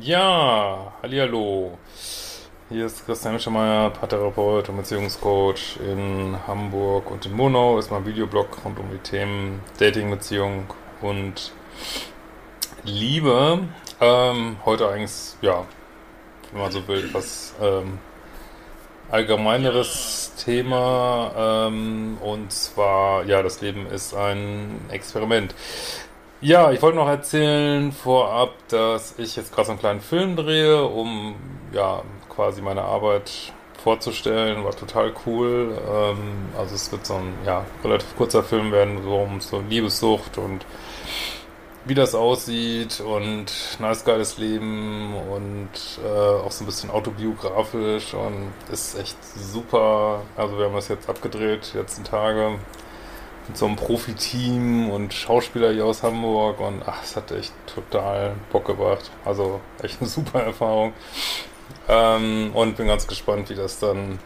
Ja, hallihallo. Hier ist Christian Mischemeier, Paartherapeut und Beziehungscoach in Hamburg und in Monau. Ist mein Videoblog rund um die Themen Dating, Beziehung und Liebe. Ähm, heute eigentlich, ja, wenn man so will, etwas ähm, allgemeineres Thema. Ähm, und zwar, ja, das Leben ist ein Experiment. Ja, ich wollte noch erzählen vorab, dass ich jetzt gerade so einen kleinen Film drehe, um ja quasi meine Arbeit vorzustellen. War total cool. Ähm, also es wird so ein ja, relativ kurzer Film werden, so um so Liebessucht und wie das aussieht und nice geiles Leben und äh, auch so ein bisschen autobiografisch und ist echt super. Also wir haben das jetzt abgedreht, letzten Tage mit so einem Profiteam und Schauspieler hier aus Hamburg und ach, es hat echt total Bock gebracht. Also echt eine super Erfahrung. Ähm, und bin ganz gespannt, wie das dann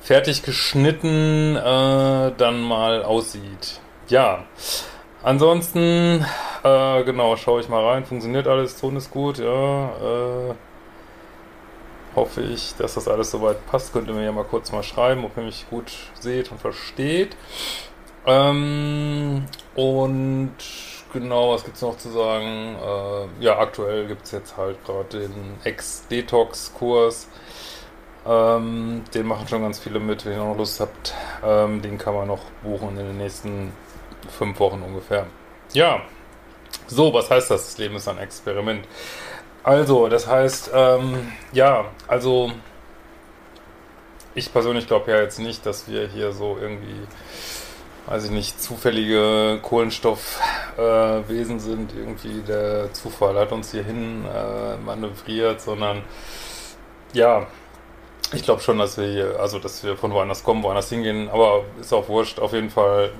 fertig geschnitten äh, dann mal aussieht. Ja, ansonsten, äh, genau, schaue ich mal rein. Funktioniert alles, Ton ist gut, ja. Äh, hoffe ich, dass das alles soweit passt. Könnt ihr mir ja mal kurz mal schreiben, ob ihr mich gut seht und versteht. Ähm, und genau, was gibt es noch zu sagen? Äh, ja, aktuell gibt es jetzt halt gerade den Ex-Detox-Kurs. Ähm, den machen schon ganz viele mit, wenn ihr noch Lust habt. Ähm, den kann man noch buchen in den nächsten fünf Wochen ungefähr. Ja, so, was heißt das? Das Leben ist ein Experiment. Also, das heißt, ähm, ja, also ich persönlich glaube ja jetzt nicht, dass wir hier so irgendwie, weiß ich nicht, zufällige Kohlenstoffwesen äh, sind. Irgendwie der Zufall hat uns hierhin äh, manövriert, sondern ja, ich glaube schon, dass wir hier, also dass wir von woanders kommen, woanders hingehen, aber ist auch wurscht. Auf jeden Fall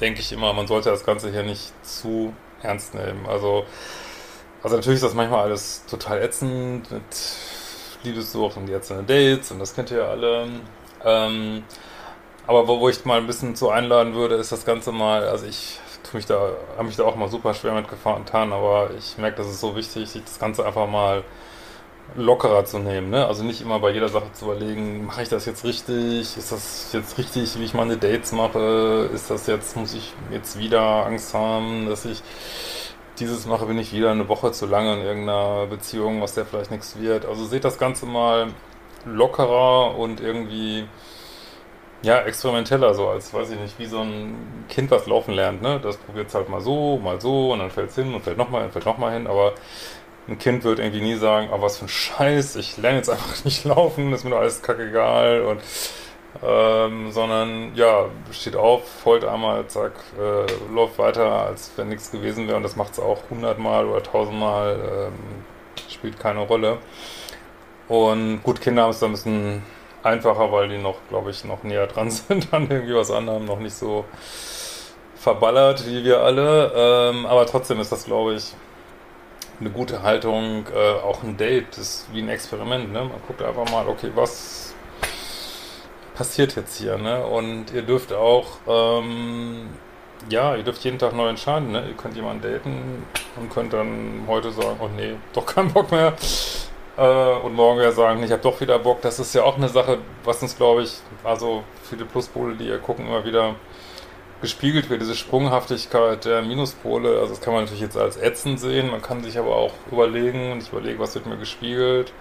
denke ich immer, man sollte das Ganze hier nicht zu ernst nehmen. Also also natürlich ist das manchmal alles total ätzend mit Liebessucht und jetzt Dates und das kennt ihr ja alle. Ähm, aber wo, wo ich mal ein bisschen zu einladen würde, ist das Ganze mal, also ich tue mich da, habe mich da auch mal super schwer mit getan, aber ich merke, das ist so wichtig, sich das Ganze einfach mal lockerer zu nehmen. Ne? Also nicht immer bei jeder Sache zu überlegen, mache ich das jetzt richtig? Ist das jetzt richtig, wie ich meine Dates mache? Ist das jetzt, muss ich jetzt wieder Angst haben, dass ich dieses mache, bin ich wieder eine Woche zu lange in irgendeiner Beziehung, was der vielleicht nichts wird. Also seht das Ganze mal lockerer und irgendwie ja, experimenteller, so als, weiß ich nicht, wie so ein Kind, was laufen lernt, ne? Das probiert es halt mal so, mal so und dann fällt es hin und fällt nochmal hin, fällt nochmal hin, aber ein Kind wird irgendwie nie sagen, ah, was für ein Scheiß, ich lerne jetzt einfach nicht laufen, ist mir doch alles kackegal und ähm, sondern ja, steht auf, heult einmal, zack, äh, läuft weiter, als wenn nichts gewesen wäre und das macht es auch hundertmal oder tausendmal, ähm, spielt keine Rolle. Und gut, Kinder haben es da ein bisschen einfacher, weil die noch, glaube ich, noch näher dran sind an irgendwie was anderem, noch nicht so verballert wie wir alle. Ähm, aber trotzdem ist das, glaube ich, eine gute Haltung, äh, auch ein Date, das ist wie ein Experiment. Ne? Man guckt einfach mal, okay, was passiert jetzt hier, ne? Und ihr dürft auch, ähm, ja, ihr dürft jeden Tag neu entscheiden, ne? Ihr könnt jemanden daten und könnt dann heute sagen, oh nee, doch keinen Bock mehr. Äh, und morgen ja sagen, ich habe doch wieder Bock. Das ist ja auch eine Sache, was uns, glaube ich, also viele Pluspole, die ihr gucken, immer wieder gespiegelt wird, diese Sprunghaftigkeit der Minuspole. Also das kann man natürlich jetzt als ätzend sehen, man kann sich aber auch überlegen, und ich überlege, was wird mir gespiegelt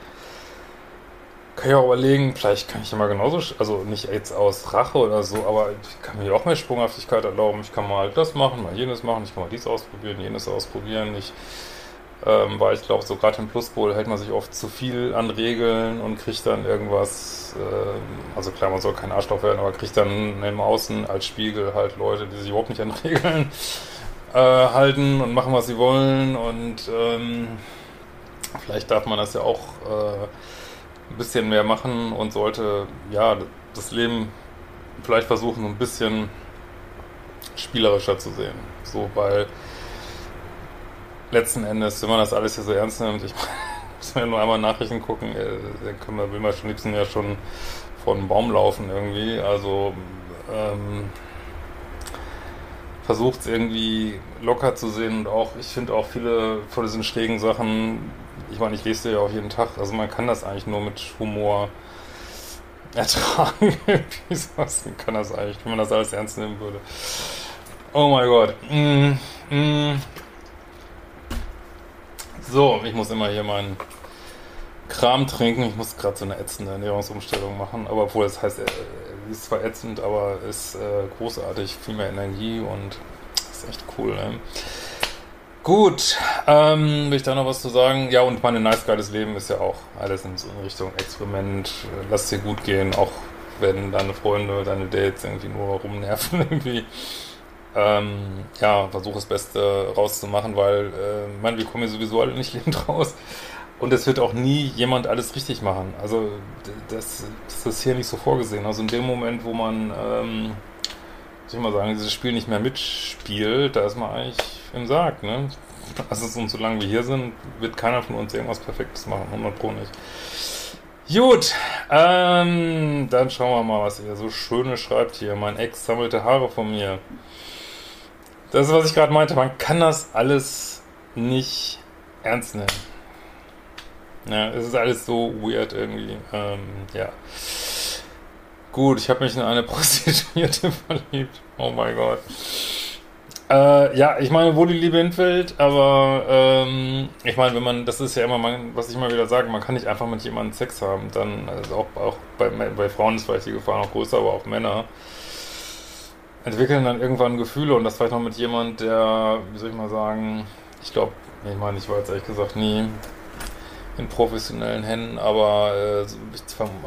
kann ich auch überlegen, vielleicht kann ich immer genauso, also nicht jetzt aus Rache oder so, aber ich kann mir auch mehr Sprunghaftigkeit erlauben. Ich kann mal das machen, mal jenes machen, ich kann mal dies ausprobieren, jenes ausprobieren. Ich Ähm, weil ich glaube, so gerade im Pluspol hält man sich oft zu viel an Regeln und kriegt dann irgendwas, äh, also klar, man soll kein Arschloch werden, aber kriegt dann im Außen als Spiegel halt Leute, die sich überhaupt nicht an Regeln äh, halten und machen, was sie wollen und ähm, vielleicht darf man das ja auch äh, ein bisschen mehr machen und sollte, ja, das Leben vielleicht versuchen, ein bisschen spielerischer zu sehen. So, weil letzten Endes, wenn man das alles hier so ernst nimmt, ich muss mir ja nur einmal Nachrichten gucken, äh, dann können wir, will man schon liebsten ja schon vor einem Baum laufen irgendwie. Also ähm, versucht es irgendwie locker zu sehen und auch, ich finde auch viele von diesen schrägen Sachen, ich meine, ich lese ja auch jeden Tag, also man kann das eigentlich nur mit Humor ertragen. Wie kann das eigentlich, wenn man das alles ernst nehmen würde. Oh mein Gott. Mm, mm. So, ich muss immer hier meinen Kram trinken. Ich muss gerade so eine ätzende Ernährungsumstellung machen. Aber obwohl es heißt, äh, ist zwar ätzend, aber ist äh, großartig. Viel mehr Energie und ist echt cool. Ne? Gut, ähm, will ich da noch was zu sagen? Ja, und meine nice geiles Leben ist ja auch alles in Richtung Experiment. Lass dir gut gehen, auch wenn deine Freunde, deine Dates irgendwie nur rumnerven irgendwie. Ähm, ja, versuche das Beste rauszumachen, weil, äh, man, wir kommen ja sowieso alle nicht lebend raus. Und es wird auch nie jemand alles richtig machen. Also das, das ist hier nicht so vorgesehen. Also in dem Moment, wo man, ähm, soll ich mal sagen, dieses Spiel nicht mehr mitspielt, da ist man eigentlich im Sarg, ne? Also und solange wir hier sind, wird keiner von uns irgendwas Perfektes machen, 100 Pro nicht. Gut, ähm, dann schauen wir mal, was ihr so Schönes schreibt hier. Mein Ex sammelte Haare von mir. Das ist, was ich gerade meinte. Man kann das alles nicht ernst nehmen. Ja, es ist alles so weird irgendwie. Ähm, ja. Gut, ich habe mich in eine Prostituierte verliebt. Oh mein Gott. Äh, ja, ich meine, wo die Liebe hinfällt, aber ähm, ich meine, wenn man, das ist ja immer, man, was ich immer wieder sage, man kann nicht einfach mit jemandem Sex haben. Dann, also auch, auch bei, bei Frauen ist vielleicht die Gefahr noch größer, aber auch Männer entwickeln dann irgendwann Gefühle und das vielleicht noch mit jemand, der, wie soll ich mal sagen, ich glaube, ich meine, ich war jetzt ehrlich gesagt nie in professionellen Händen, aber äh,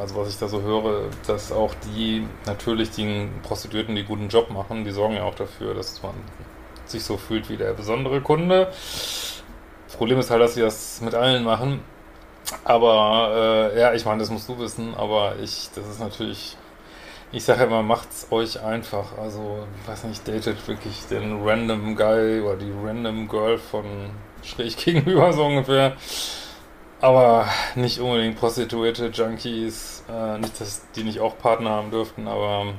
also was ich da so höre, dass auch die natürlich die Prostituierten, die guten Job machen, die sorgen ja auch dafür, dass man sich so fühlt wie der besondere Kunde. Das Problem ist halt, dass sie das mit allen machen. Aber äh, ja, ich meine, das musst du wissen, aber ich, das ist natürlich ich sage immer, macht's euch einfach. Also, ich weiß nicht, datet wirklich den random Guy oder die random Girl von schräg gegenüber, so ungefähr. Aber nicht unbedingt Prostituierte, Junkies. Äh, nicht, dass die nicht auch Partner haben dürften, aber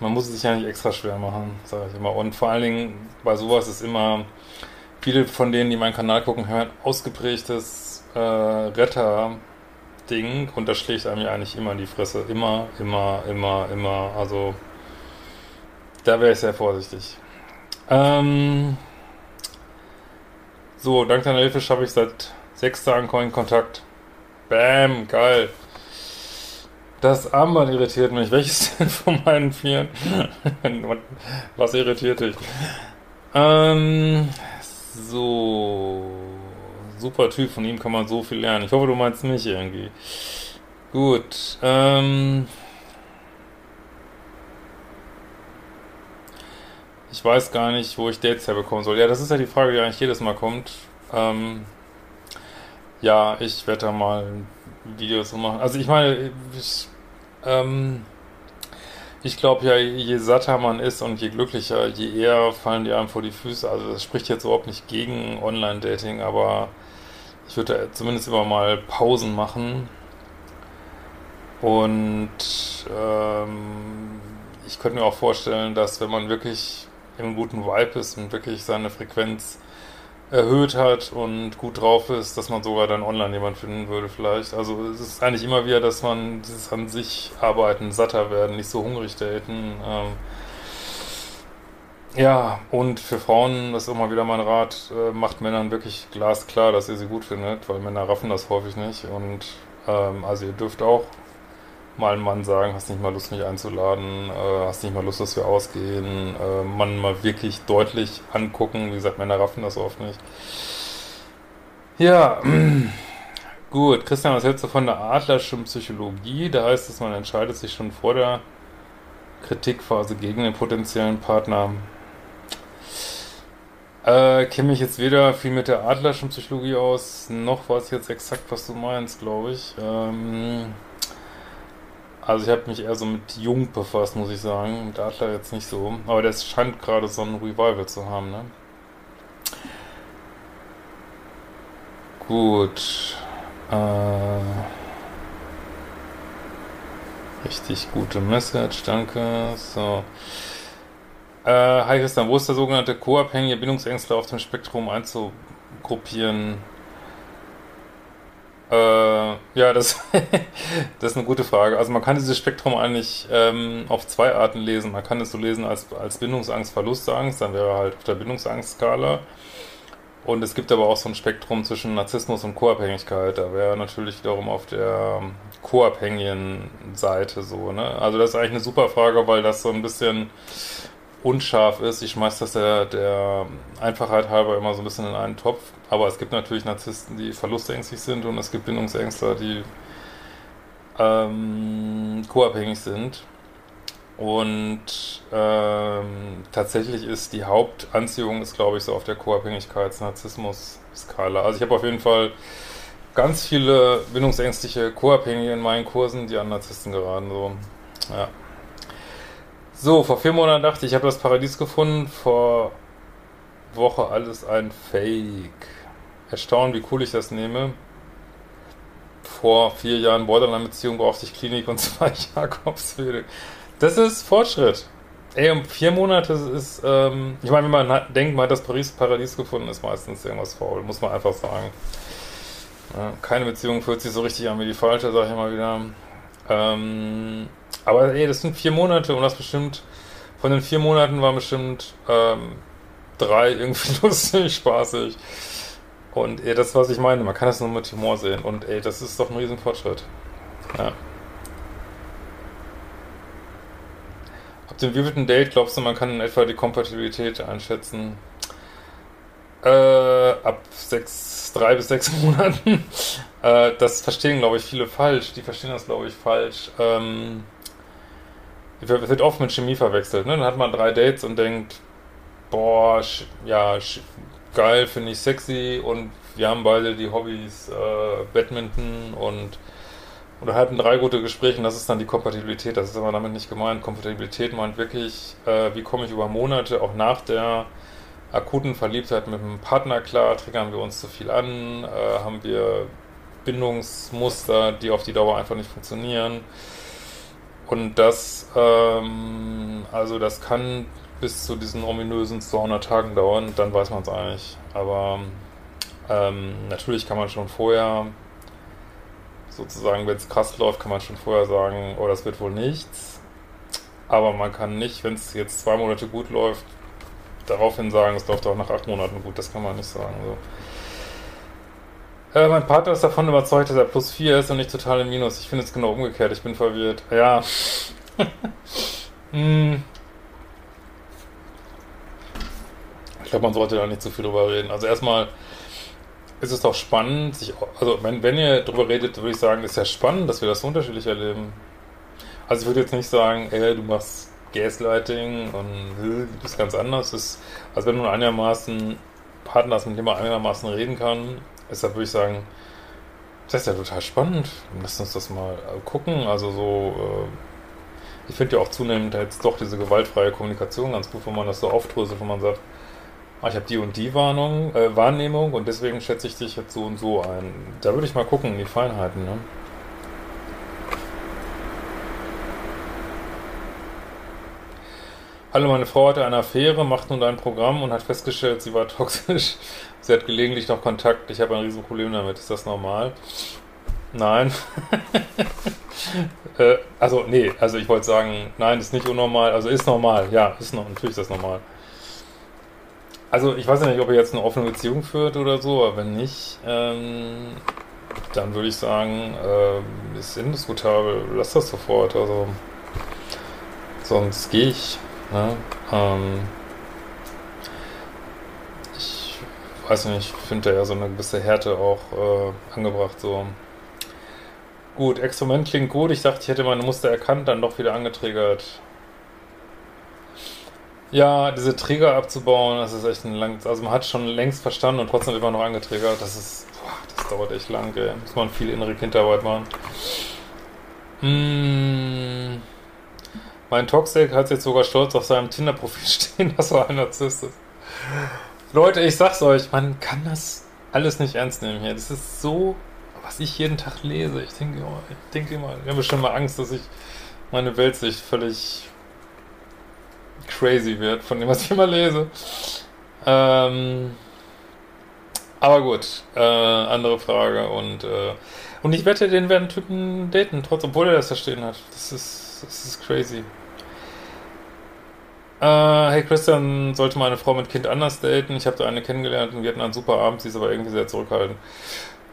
man muss es sich ja nicht extra schwer machen, sage ich immer. Und vor allen Dingen bei sowas ist immer, viele von denen, die meinen Kanal gucken, hören ausgeprägtes äh, Retter Ding und das schlägt einem ja eigentlich immer in die Fresse. Immer, immer, immer, immer. Also da wäre ich sehr vorsichtig. Ähm, so, dank deiner Hilfe schaffe ich seit sechs Tagen Coin-Kontakt. Bam, geil. Das Armband irritiert mich. Welches denn von meinen vier? Was irritiert dich? Ähm, so super Typ, von ihm kann man so viel lernen. Ich hoffe, du meinst mich irgendwie. Gut, ähm... Ich weiß gar nicht, wo ich Dates herbekommen soll. Ja, das ist ja die Frage, die eigentlich jedes Mal kommt. Ähm, ja, ich werde da mal Videos machen. Also ich meine, ich, ähm, ich glaube ja, je satter man ist und je glücklicher, je eher fallen die einem vor die Füße. Also das spricht jetzt überhaupt nicht gegen Online-Dating, aber ich würde zumindest immer mal Pausen machen. Und ähm, ich könnte mir auch vorstellen, dass wenn man wirklich im guten Vibe ist und wirklich seine Frequenz erhöht hat und gut drauf ist, dass man sogar dann online jemand finden würde vielleicht. Also es ist eigentlich immer wieder, dass man dieses an sich arbeiten, satter werden, nicht so hungrig daten. Ähm, ja, und für Frauen, das ist immer wieder mein Rat, äh, macht Männern wirklich glasklar, dass ihr sie gut findet, weil Männer raffen das häufig nicht. Und ähm, also ihr dürft auch mal einem Mann sagen, hast nicht mal Lust, mich einzuladen, äh, hast nicht mal Lust, dass wir ausgehen, äh, Mann mal wirklich deutlich angucken. Wie gesagt, Männer raffen das oft nicht. Ja, gut. Christian, was hältst du von der Adlerschen Psychologie? Da heißt es, man entscheidet sich schon vor der Kritikphase gegen den potenziellen Partner. Äh, kenne mich jetzt weder viel mit der Adlerschen Psychologie aus, noch weiß ich jetzt exakt, was du meinst, glaube ich. Ähm, also ich habe mich eher so mit Jung befasst, muss ich sagen. Mit Adler jetzt nicht so. Aber das scheint gerade so ein Revival zu haben, ne? Gut. Äh, richtig gute Message, danke. So. Äh, hi Christian, wo ist der sogenannte co-abhängige Bindungsängstler auf dem Spektrum einzugruppieren? Äh, ja, das, das ist eine gute Frage. Also man kann dieses Spektrum eigentlich ähm, auf zwei Arten lesen. Man kann es so lesen als, als Bindungsangst, Verlustangst, dann wäre halt auf der Bindungsangstskala. Und es gibt aber auch so ein Spektrum zwischen Narzissmus und Co-Abhängigkeit. Da wäre natürlich wiederum auf der co-abhängigen Seite so. Ne? Also das ist eigentlich eine super Frage, weil das so ein bisschen unscharf ist. Ich schmeiß das der, der Einfachheit halber immer so ein bisschen in einen Topf. Aber es gibt natürlich Narzissten, die verlustängstlich sind und es gibt Bindungsängstler, die ähm, co-abhängig sind. Und ähm, tatsächlich ist die Hauptanziehung, ist glaube ich so auf der Co-Abhängigkeits-Narzissmus-Skala. Also ich habe auf jeden Fall ganz viele bindungsängstliche Co-Abhängige in meinen Kursen, die an Narzissten geraten. So, ja. So, vor vier Monaten dachte ich, ich habe das Paradies gefunden. Vor Woche alles ein Fake. Erstaunt, wie cool ich das nehme. Vor vier Jahren Borderline-Beziehung brauchte ich Klinik und zwei Jakobswege. Das ist Fortschritt. Ey, um vier Monate ist, ähm, ich meine, wenn man denkt, man hat das Paris Paradies gefunden, ist meistens irgendwas faul, muss man einfach sagen. Ja, keine Beziehung fühlt sich so richtig an wie die falsche, sag ich immer wieder. Ähm, aber ey, das sind vier Monate und das bestimmt, von den vier Monaten waren bestimmt ähm, drei irgendwie lustig, spaßig. Und ey, das ist, was ich meine, man kann das nur mit Humor sehen. Und ey, das ist doch ein riesen Fortschritt. Ja. Ab dem wievielten Date glaubst du, man kann in etwa die Kompatibilität einschätzen? Äh, ab sechs, drei bis sechs Monaten. äh, das verstehen, glaube ich, viele falsch. Die verstehen das, glaube ich, falsch. Ähm, es wird oft mit Chemie verwechselt. Ne? Dann hat man drei Dates und denkt, boah, ja, geil, finde ich sexy und wir haben beide die Hobbys äh, Badminton und oder hatten drei gute Gespräche und das ist dann die Kompatibilität. Das ist aber damit nicht gemeint. Kompatibilität meint wirklich, äh, wie komme ich über Monate, auch nach der akuten Verliebtheit mit dem Partner klar, triggern wir uns zu viel an, äh, haben wir Bindungsmuster, die auf die Dauer einfach nicht funktionieren. Und das, ähm, also das kann bis zu diesen ominösen 200 Tagen dauern, dann weiß man es eigentlich. Aber ähm, natürlich kann man schon vorher sozusagen, wenn es krass läuft, kann man schon vorher sagen, oh, das wird wohl nichts. Aber man kann nicht, wenn es jetzt zwei Monate gut läuft, daraufhin sagen, es läuft auch nach acht Monaten gut. Das kann man nicht sagen. So. Äh, mein Partner ist davon überzeugt, dass er plus vier ist und nicht total im Minus. Ich finde es genau umgekehrt. Ich bin verwirrt. Ja. hm. Ich glaube, man sollte da nicht zu viel drüber reden. Also erstmal ist es doch spannend, sich, also wenn, wenn ihr drüber redet, würde ich sagen, ist ja spannend, dass wir das so unterschiedlich erleben. Also ich würde jetzt nicht sagen, ey, du machst Gaslighting und bist ganz anders. Ist, also wenn du einigermaßen Partner hast, mit dem man einigermaßen reden kann, ist da würde ich sagen, das ist ja total spannend. Lass uns das mal gucken. Also so, äh, ich finde ja auch zunehmend jetzt doch diese gewaltfreie Kommunikation ganz gut, wenn man das so aufdröselt, wo man sagt, ah, ich habe die und die Warnung, äh, Wahrnehmung und deswegen schätze ich dich jetzt so und so ein. Da würde ich mal gucken, die Feinheiten, ne? Hallo, meine Frau hatte eine Affäre, macht nun ein Programm und hat festgestellt, sie war toxisch. Sie hat gelegentlich noch Kontakt. Ich habe ein Riesenproblem damit. Ist das normal? Nein. äh, also, nee, also ich wollte sagen, nein, ist nicht unnormal. Also ist normal, ja, ist noch, natürlich ist das normal. Also ich weiß ja nicht, ob er jetzt eine offene Beziehung führt oder so, aber wenn nicht, ähm, dann würde ich sagen, ähm, ist indiskutabel, lass das sofort. Also sonst gehe ich. Ne? Ähm, ich weiß ich nicht, ich finde da ja so eine gewisse Härte auch äh, angebracht, so. Gut, Experiment klingt gut. Ich dachte, ich hätte meine Muster erkannt, dann doch wieder angetriggert. Ja, diese Trigger abzubauen, das ist echt ein langes, also man hat schon längst verstanden und trotzdem immer noch angetriggert. Das ist, boah, das dauert echt lang, ey. Muss man viel innere Kindarbeit machen. Mmh. Mein Toxic hat jetzt sogar stolz auf seinem Tinder-Profil stehen, dass er ein Narzisst ist. Leute, ich sag's euch, man kann das alles nicht ernst nehmen hier. Das ist so, was ich jeden Tag lese. Ich denke immer, ich denke immer, ich habe schon mal Angst, dass ich meine Weltsicht völlig crazy wird von dem, was ich immer lese. Ähm, aber gut, äh, andere Frage und äh, und ich wette, den werden Typen daten, trotz obwohl er das verstehen hat. Das ist, das ist crazy. Äh, hey Christian, sollte meine Frau mit Kind anders daten? Ich habe da eine kennengelernt und wir hatten einen super Abend, sie ist aber irgendwie sehr zurückhaltend.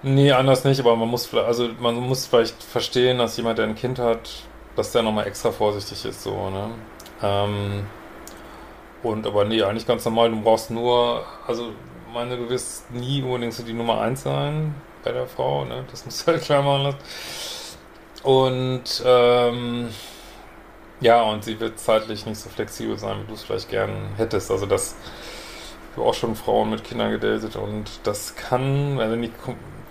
Nee, anders nicht, aber man muss also man muss vielleicht verstehen, dass jemand, der ein Kind hat, dass der nochmal extra vorsichtig ist, so, ne? Ähm, und aber nee, eigentlich ganz normal, du brauchst nur, also meine, du wirst nie unbedingt so die Nummer 1 sein bei der Frau, ne? Das musst du halt klar machen lassen. Und ähm, ja, und sie wird zeitlich nicht so flexibel sein, wie du es vielleicht gern hättest. Also das ich habe auch schon Frauen mit Kindern gedatet und das kann, wenn die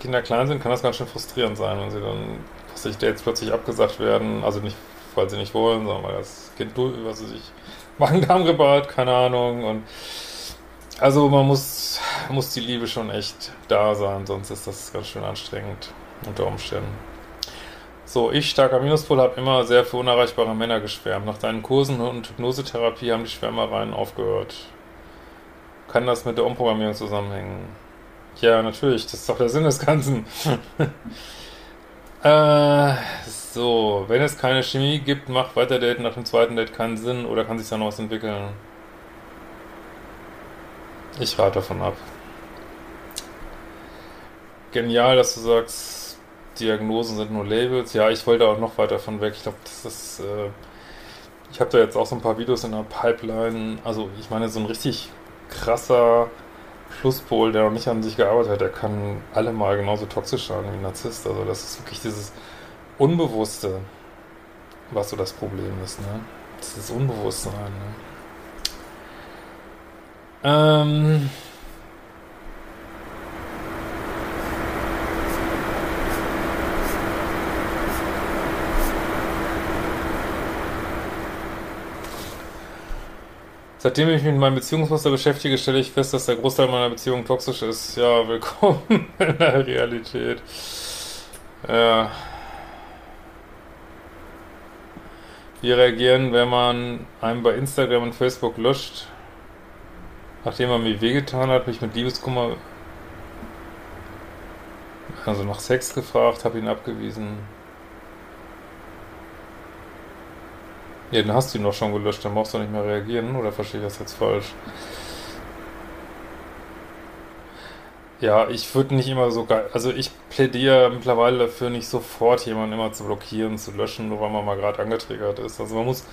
Kinder klein sind, kann das ganz schön frustrierend sein, wenn sie dann, was Dates plötzlich abgesagt werden, also nicht, weil sie nicht wollen, sondern weil das Kind, was sie sich Magen-Darm-Grippe hat, keine Ahnung. Und also man muss, muss die Liebe schon echt da sein, sonst ist das ganz schön anstrengend unter Umständen. So, ich, starker Minuspol, habe immer sehr für unerreichbare Männer geschwärmt. Nach deinen Kursen und Hypnosetherapie haben die Schwärmereien aufgehört. Kann das mit der Umprogrammierung zusammenhängen? Ja, natürlich, das ist doch der Sinn des Ganzen. äh, so, wenn es keine Chemie gibt, macht weiter Daten nach dem zweiten Date keinen Sinn oder kann sich da noch was entwickeln? Ich rate davon ab. Genial, dass du sagst, Diagnosen sind nur Labels. Ja, ich wollte auch noch weiter von weg. Ich glaube, das ist. Äh, ich habe da jetzt auch so ein paar Videos in der Pipeline. Also, ich meine, so ein richtig krasser Schlusspol, der noch nicht an sich gearbeitet hat, der kann alle mal genauso toxisch sein wie ein Narzisst. Also, das ist wirklich dieses Unbewusste, was so das Problem ist, ne? Das ist Unbewusstsein, ne? Ähm. Seitdem ich mich mit meinem Beziehungsmuster beschäftige, stelle ich fest, dass der Großteil meiner Beziehung toxisch ist. Ja, willkommen in der Realität. Ja. Wie reagieren, wenn man einem bei Instagram und Facebook löscht, nachdem er mir wehgetan hat, mich mit Liebeskummer also nach Sex gefragt, habe ihn abgewiesen. Ja, dann hast du ihn doch schon gelöscht, dann brauchst du nicht mehr reagieren, oder verstehe ich das jetzt falsch? Ja, ich würde nicht immer so geil. Also ich plädiere mittlerweile dafür, nicht sofort jemanden immer zu blockieren, zu löschen, nur weil man mal gerade angetriggert ist. Also man muss,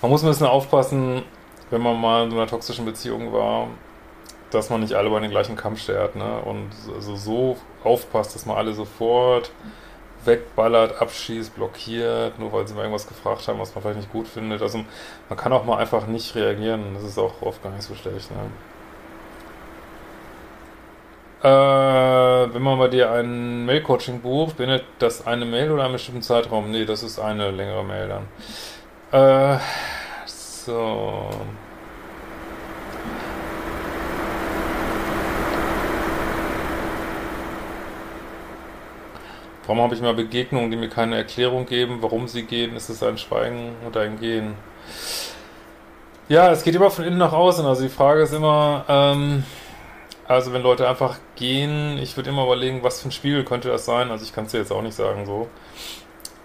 man muss ein bisschen aufpassen, wenn man mal in so einer toxischen Beziehung war, dass man nicht alle bei den gleichen Kampf schert, ne? Und also so aufpasst, dass man alle sofort wegballert, abschießt, blockiert, nur weil sie mal irgendwas gefragt haben, was man vielleicht nicht gut findet. Also man kann auch mal einfach nicht reagieren. Das ist auch oft gar nicht so schlecht, ne? Äh, wenn man bei dir ein Mail-Coaching bucht, bindet das eine Mail oder einen bestimmten Zeitraum? Nee, das ist eine längere Mail dann. Äh, so. Warum habe ich mal Begegnungen, die mir keine Erklärung geben, warum sie gehen? Ist es ein Schweigen oder ein Gehen? Ja, es geht immer von innen nach außen. Also die Frage ist immer, ähm, also wenn Leute einfach gehen, ich würde immer überlegen, was für ein Spiegel könnte das sein. Also ich kann es dir jetzt auch nicht sagen so.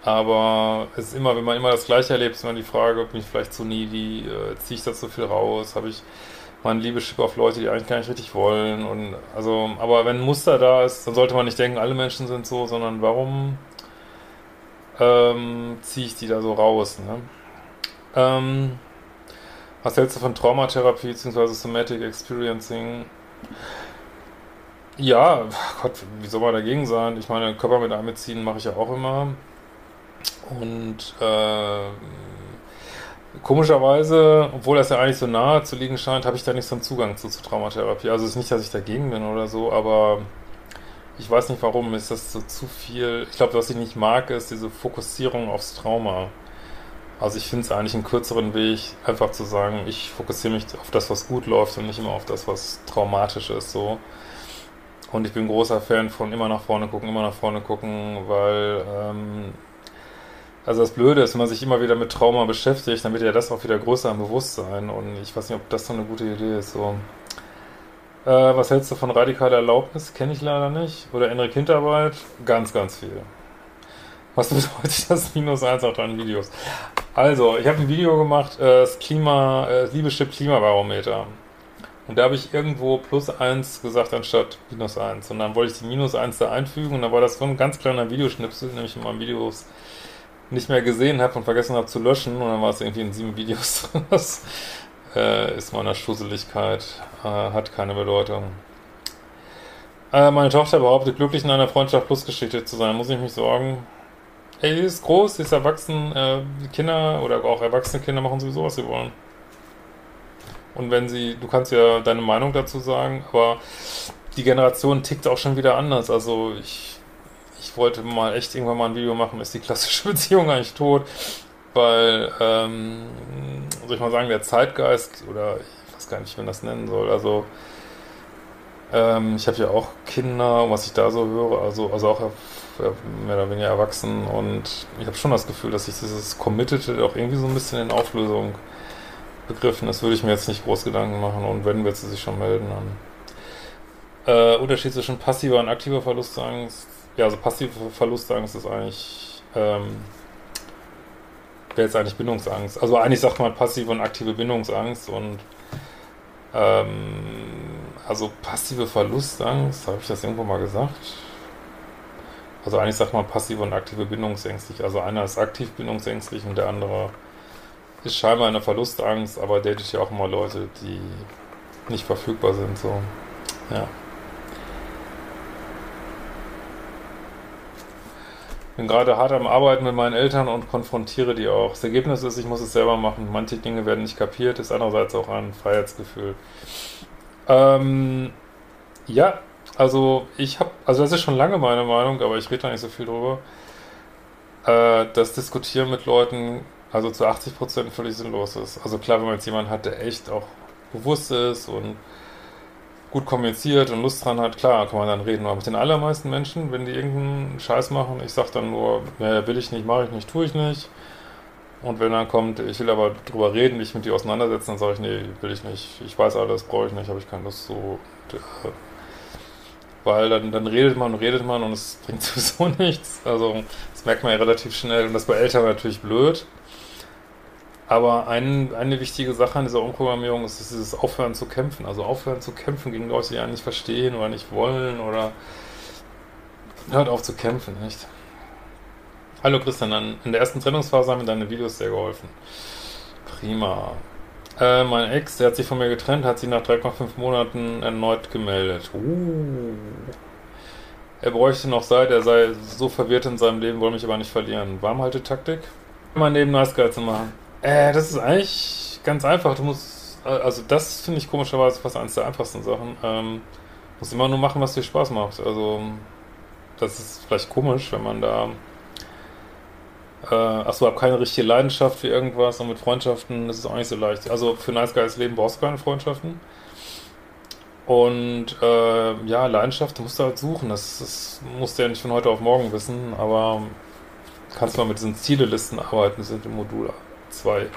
Aber es ist immer, wenn man immer das Gleiche erlebt, ist immer die Frage, bin ich vielleicht zu needy, äh, ziehe ich das so viel raus, habe ich mein Liebeschip auf Leute, die eigentlich gar nicht richtig wollen. Und also, aber wenn ein Muster da ist, dann sollte man nicht denken, alle Menschen sind so, sondern warum ähm, ziehe ich die da so raus? Ne? Ähm, was hältst du von Traumatherapie bzw. Somatic Experiencing? Ja, Gott, wie soll man dagegen sein? Ich meine, Körper mit einbeziehen mache ich ja auch immer. Und äh, komischerweise, obwohl das ja eigentlich so nahe zu liegen scheint, habe ich da nicht so einen Zugang zu, zu Traumatherapie. Also es ist nicht, dass ich dagegen bin oder so, aber ich weiß nicht warum, ist das so zu viel. Ich glaube, was ich nicht mag, ist diese Fokussierung aufs Trauma. Also ich finde es eigentlich einen kürzeren Weg, einfach zu sagen, ich fokussiere mich auf das, was gut läuft und nicht immer auf das, was traumatisch ist. So. Und ich bin großer Fan von immer nach vorne gucken, immer nach vorne gucken, weil ähm, also das Blöde ist, wenn man sich immer wieder mit Trauma beschäftigt, dann wird ja das auch wieder größer im Bewusstsein. Und ich weiß nicht, ob das so eine gute Idee ist. So. Äh, was hältst du von radikaler Erlaubnis? Kenne ich leider nicht. Oder innere Kindarbeit? Ganz, ganz viel. Was bedeutet das Minus 1 auf deinen Videos? Also, ich habe ein Video gemacht, äh, das Klima, äh, Liebeschip Klimabarometer. Und da habe ich irgendwo plus 1 gesagt anstatt minus 1. Und dann wollte ich die minus 1 da einfügen und dann war das so ein ganz kleiner Videoschnipsel, nämlich in meinen Videos nicht mehr gesehen habe und vergessen habe zu löschen und dann war es irgendwie in sieben Videos. das äh, ist meiner Schusseligkeit, äh, hat keine Bedeutung. Äh, meine Tochter behauptet, glücklich in einer Freundschaft plus Geschichte zu sein. Muss ich mich sorgen? Ey, die ist groß, die ist erwachsen. Äh, Kinder oder auch erwachsene Kinder machen sowieso, was sie wollen. Und wenn sie, du kannst ja deine Meinung dazu sagen, aber die Generation tickt auch schon wieder anders. Also ich ich wollte mal echt irgendwann mal ein Video machen, ist die klassische Beziehung eigentlich tot, weil, ähm, soll ich mal sagen, der Zeitgeist, oder ich weiß gar nicht, wie man das nennen soll, also ähm, ich habe ja auch Kinder, was ich da so höre, also, also auch mehr oder weniger erwachsen. Und ich habe schon das Gefühl, dass sich dieses Committed auch irgendwie so ein bisschen in Auflösung begriffen ist, würde ich mir jetzt nicht groß Gedanken machen. Und wenn, wird sie sich schon melden dann. Äh, Unterschied zwischen passiver und aktiver Verlustangst ja, also passive Verlustangst ist eigentlich, ähm, wäre jetzt eigentlich Bindungsangst. Also eigentlich sagt man passive und aktive Bindungsangst und ähm, also passive Verlustangst, habe ich das irgendwo mal gesagt? Also eigentlich sagt man passive und aktive bindungsängstlich. Also einer ist aktiv bindungsängstlich und der andere ist scheinbar eine Verlustangst, aber datet ja auch immer Leute, die nicht verfügbar sind. So, ja. Bin gerade hart am Arbeiten mit meinen Eltern und konfrontiere die auch. Das Ergebnis ist, ich muss es selber machen. Manche Dinge werden nicht kapiert, ist andererseits auch ein Freiheitsgefühl. Ähm, ja, also ich habe, also das ist schon lange meine Meinung, aber ich rede da nicht so viel drüber. Äh, das Diskutieren mit Leuten, also zu 80% völlig sinnlos ist. Also klar, wenn man jetzt jemanden hat, der echt auch bewusst ist und gut kommuniziert und Lust dran hat, klar, kann man dann reden. Aber mit den allermeisten Menschen, wenn die irgendeinen Scheiß machen, ich sag dann nur, ja, will ich nicht, mache ich nicht, tue ich nicht. Und wenn dann kommt, ich will aber drüber reden, mich mit dir auseinandersetzen, dann sage ich, nee, will ich nicht. Ich weiß alles, brauche ich nicht, habe ich keine Lust so. Weil dann, dann redet man und redet man und es bringt sowieso nichts. Also das merkt man ja relativ schnell und das bei Eltern natürlich blöd. Aber ein, eine wichtige Sache an dieser Umprogrammierung ist, ist dieses Aufhören zu kämpfen. Also aufhören zu kämpfen gegen Leute, die ja nicht verstehen oder nicht wollen oder hört auf zu kämpfen, nicht? Hallo Christian, in der ersten Trennungsphase haben mir deine Videos sehr geholfen. Prima. Äh, mein Ex, der hat sich von mir getrennt, hat sich nach 3,5 Monaten erneut gemeldet. Uh. Er bräuchte noch Zeit, er sei so verwirrt in seinem Leben, wolle mich aber nicht verlieren. Warmhaltetaktik? Mein Leben nice geil zu machen. Äh, das ist eigentlich ganz einfach. Du musst, also das finde ich komischerweise fast eines der einfachsten Sachen. Ähm, musst immer nur machen, was dir Spaß macht. Also das ist vielleicht komisch, wenn man da äh, achso, hab keine richtige Leidenschaft für irgendwas und mit Freundschaften ist es auch nicht so leicht. Also für Nice Guys Leben brauchst du keine Freundschaften. Und äh, ja, Leidenschaft musst du halt suchen. Das, das musst du ja nicht von heute auf morgen wissen, aber kannst mal mit diesen Zielelisten arbeiten, die sind im Modul 2.